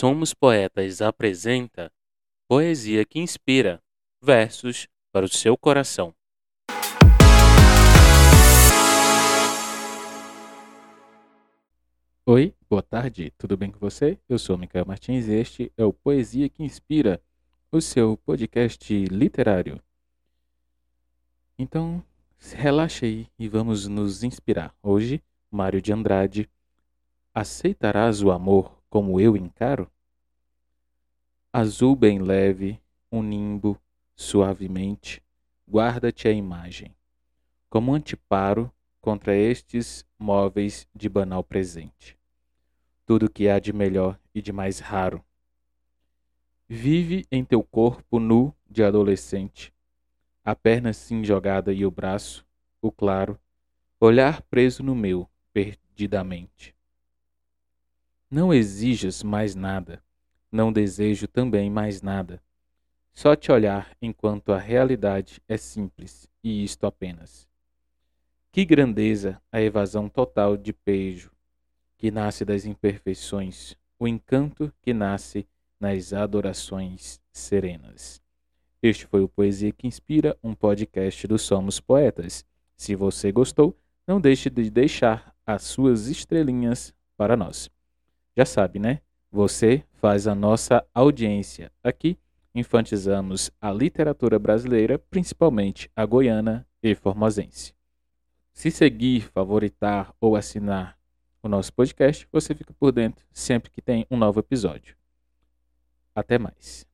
Somos Poetas apresenta Poesia que Inspira versos para o seu coração. Oi, boa tarde, tudo bem com você? Eu sou Micael Martins e este é o Poesia que Inspira, o seu podcast literário. Então, relaxa aí e vamos nos inspirar. Hoje, Mário de Andrade, aceitarás o amor como eu encaro? Azul bem leve, um nimbo, suavemente, guarda-te a imagem, como anteparo contra estes móveis de banal presente. Tudo que há de melhor e de mais raro. Vive em teu corpo nu de adolescente, a perna assim jogada e o braço, o claro, olhar preso no meu, perdidamente. Não exijas mais nada, não desejo também mais nada. Só te olhar enquanto a realidade é simples, e isto apenas. Que grandeza a evasão total de pejo, que nasce das imperfeições, o encanto que nasce nas adorações serenas. Este foi o Poesia que Inspira, um podcast do Somos Poetas. Se você gostou, não deixe de deixar as suas estrelinhas para nós. Já sabe, né? Você faz a nossa audiência. Aqui infantizamos a literatura brasileira, principalmente a goiana e formosense. Se seguir, favoritar ou assinar o nosso podcast, você fica por dentro sempre que tem um novo episódio. Até mais.